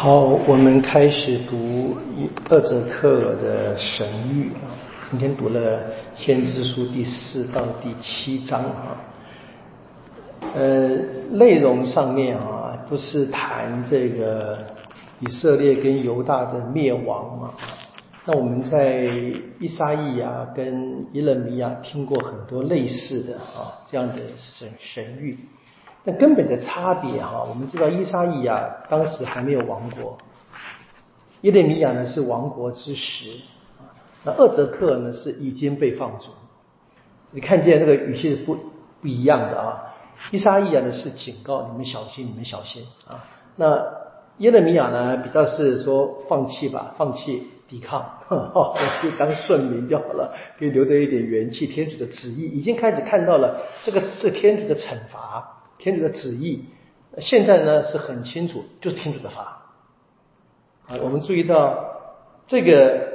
好，我们开始读二泽克尔的神谕啊。今天读了先知书第四到第七章啊。呃，内容上面啊，都是谈这个以色列跟犹大的灭亡嘛。那我们在伊沙伊亚跟耶勒米亚听过很多类似的啊这样的神神谕。那根本的差别哈，我们知道伊沙伊亚当时还没有亡国，耶利米亚呢是亡国之时，那厄泽克呢是已经被放逐，你看见那个语气是不不一样的啊。伊沙伊亚呢是警告你们小心，你们小心啊。那耶利米亚呢比较是说放弃吧，放弃抵抗，就当顺民就好了，可以留得一点元气。天主的旨意已经开始看到了，这个是天主的惩罚。天主的旨意，现在呢是很清楚，就是天主的法。啊，我们注意到这个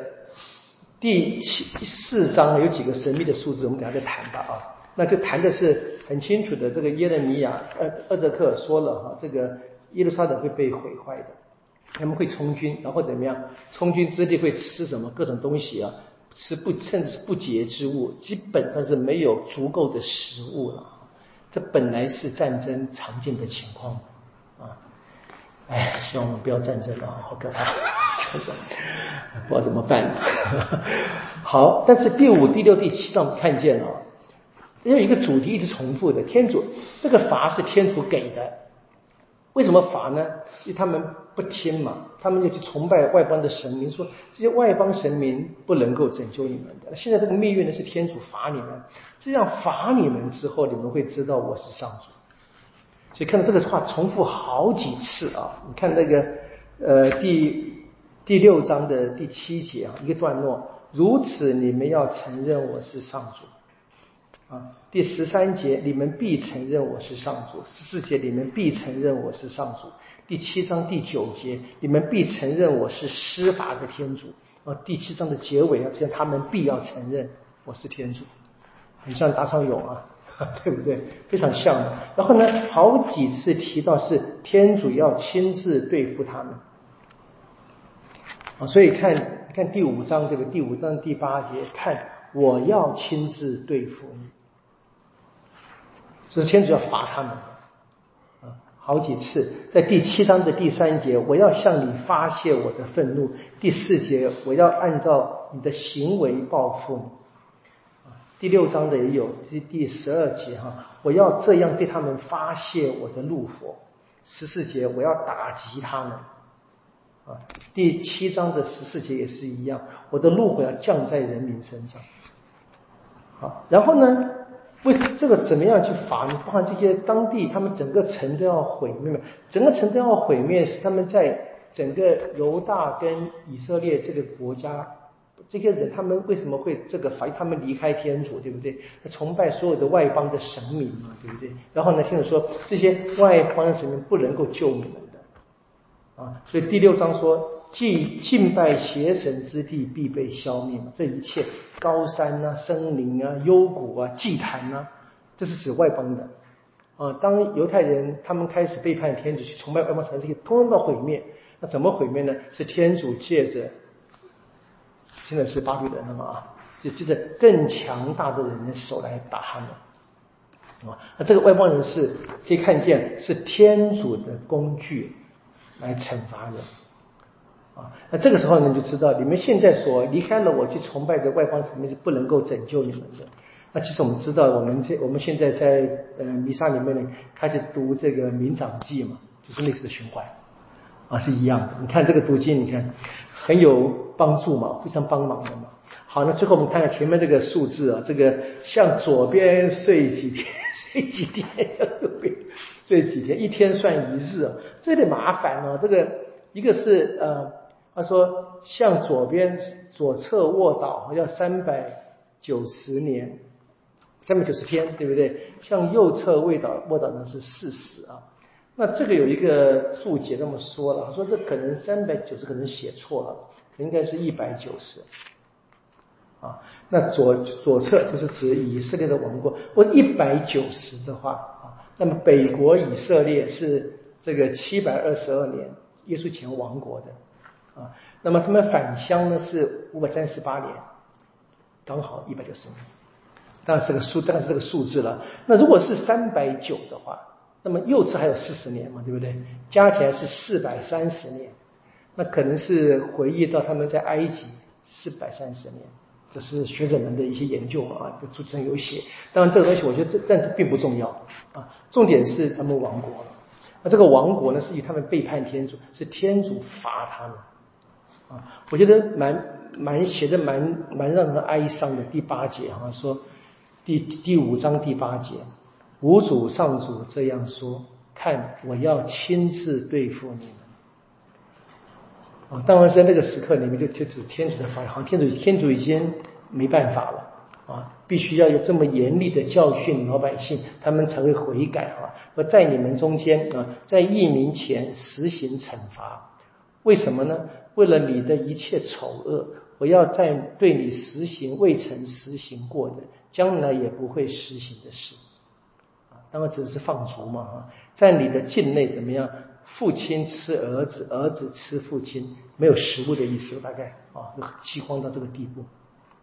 第七四章有几个神秘的数字，我们等下再谈吧啊。那就谈的是很清楚的，这个耶勒米亚呃厄泽克说了哈，这个耶路撒冷会被毁坏的，他们会充军，然后怎么样？充军之地会吃什么？各种东西啊，吃不甚至是不洁之物，基本上是没有足够的食物了。这本来是战争常见的情况啊！哎，希望我们不要战争了，好可怕，不知道怎么办。好，但是第五、第六、第七章我们看见了，有一个主题一直重复的：天主这个罚是天主给的。为什么罚呢？因为他们不听嘛，他们就去崇拜外邦的神明，说这些外邦神明不能够拯救你们的。现在这个命运呢是天主罚你们，这样罚你们之后，你们会知道我是上主。所以看到这个话重复好几次啊！你看那个呃第第六章的第七节啊，一个段落，如此你们要承认我是上主。啊，第十三节，你们必承认我是上主；十四节，你们必承认我是上主；第七章第九节，你们必承认我是施法的天主。啊，第七章的结尾啊，这样他们必要承认我是天主，很像打场勇啊，对不对？非常像。然后呢，好几次提到是天主要亲自对付他们。啊，所以看看第五章对不对？第五章第八节，看我要亲自对付你。这是天主要罚他们，好几次，在第七章的第三节，我要向你发泄我的愤怒；第四节，我要按照你的行为报复你。第六章的也有，是第十二节哈，我要这样对他们发泄我的怒火。十四节，我要打击他们。啊，第七章的十四节也是一样，我的怒火要降在人民身上。好，然后呢？为这个怎么样去罚？你包含这些当地，他们整个城都要毁灭，整个城都要毁灭，是他们在整个犹大跟以色列这个国家，这些人他们为什么会这个罚？他们离开天主，对不对？崇拜所有的外邦的神明嘛，对不对？然后呢，听着说这些外邦的神明不能够救你们的，啊，所以第六章说。祭敬拜邪神之地必被消灭嘛？这一切高山啊、森林啊、幽谷啊、祭坛啊，这是指外邦的啊。当犹太人他们开始背叛天主，去崇拜外邦神，这些通通都毁灭。那怎么毁灭呢？是天主借着现在是巴比伦了嘛啊？就借着更强大的人的手来打他们啊。那这个外邦人是可以看见是天主的工具来惩罚人。啊，那这个时候呢，就知道你们现在所离开了我去崇拜的外邦神明是不能够拯救你们的。那其实我们知道，我们这我们现在在呃弥撒里面呢，开始读这个民长记嘛，就是类似的循环啊，是一样的。你看这个读经，你看很有帮助嘛，非常帮忙的嘛。好，那最后我们看看前面这个数字啊，这个向左边睡几天，睡几天，右边睡几天，一天算一日啊，这有点麻烦哦。这个一个是呃。他说：“向左边左侧卧倒要三百九十年，三百九十天，对不对？向右侧卧倒卧倒呢是四十啊。那这个有一个注解这么说了，说这可能三百九十可能写错了，应该是一百九十啊。那左左侧就是指以色列的王国，我一百九十的话啊，那么北国以色列是这个七百二十二年。”耶稣前亡国的啊。那么他们返乡呢是五百三十八年，刚好一百九十年。当然这个数当然是这个数字了。那如果是三百九的话，那么右侧还有四十年嘛，对不对？加起来是四百三十年。那可能是回忆到他们在埃及四百三十年，这是学者们的一些研究啊，这主持人有写。当然这个东西我觉得这但这并不重要啊，重点是他们亡国了。那这个亡国呢，是以他们背叛天主，是天主罚他们啊。我觉得蛮蛮写的蛮蛮让人哀伤的。第八节啊说。第第五章第八节，五主上主这样说：“看，我要亲自对付你们。”啊，当然在那个时刻里面，就就指天主的法，好像天主天主已经没办法了啊，必须要有这么严厉的教训老百姓，他们才会悔改啊。而在你们中间啊，在义民前实行惩罚，为什么呢？为了你的一切丑恶。我要在对你实行未曾实行过的，将来也不会实行的事，啊，当然只是放逐嘛，啊，在你的境内怎么样？父亲吃儿子，儿子吃父亲，没有食物的意思，大概啊，饥荒到这个地步。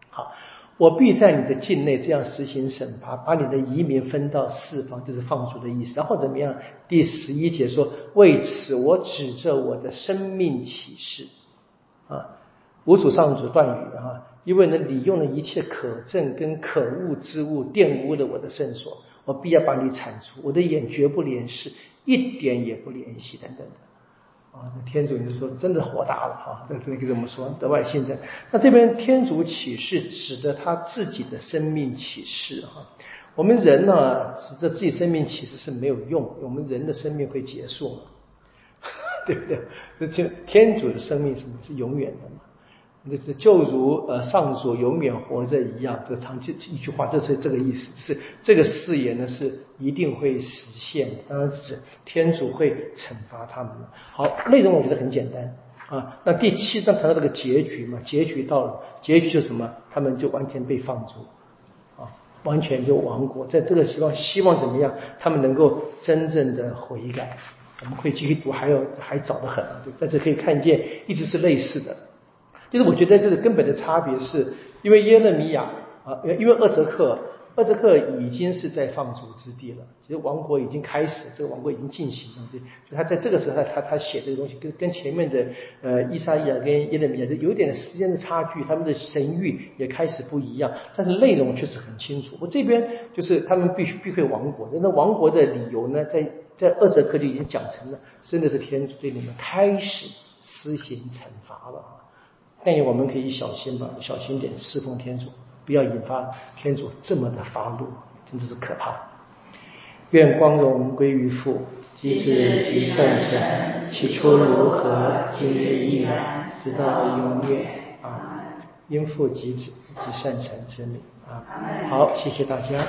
好，我必在你的境内这样实行审罚，把你的移民分到四方，就是放逐的意思。然后怎么样？第十一节说，为此我指着我的生命启示，啊。无主上主断语啊，因为呢，你用了一切可憎跟可恶之物玷污了我的圣所，我必要把你铲除。我的眼绝不怜视，一点也不怜惜，等等的啊。那天主就说，真的火大了啊！这这个怎么说？德外信在那这边，天主启示指的他自己的生命启示哈。我们人呢，指着自己生命启示是没有用，我们人的生命会结束嘛，对不对？这就天主的生命是是永远的嘛。那是就如呃上主永远活着一样，这长期一句话，这是这个意思，是这个誓言呢是一定会实现，当然是天主会惩罚他们好，内容我觉得很简单啊。那第七章谈到这个结局嘛，结局到了，结局是什么？他们就完全被放逐啊，完全就亡国。在这个希望希望怎么样？他们能够真正的悔改。我们可以继续读，还有还早得很，但是可以看见一直是类似的。就是我觉得这个根本的差别是，因为耶勒米亚啊，因为厄泽克，厄泽克已经是在放逐之地了，其实王国已经开始，这个王国已经进行了，对，就他在这个时候他他写这个东西，跟跟前面的呃伊莎伊亚跟耶勒米亚就有点时间的差距，他们的神谕也开始不一样，但是内容确实很清楚。我这边就是他们必须必会亡国，那亡国的理由呢，在在厄泽克就已经讲成了，真的是天主对你们开始施行惩罚了啊。但愿我们可以小心吧，小心点侍奉天主，不要引发天主这么的发怒，真的是可怕。愿光荣归于父，及子及圣神，起初如何，今日依然，直到永远。啊，因父及子及圣神之名。啊，好，谢谢大家。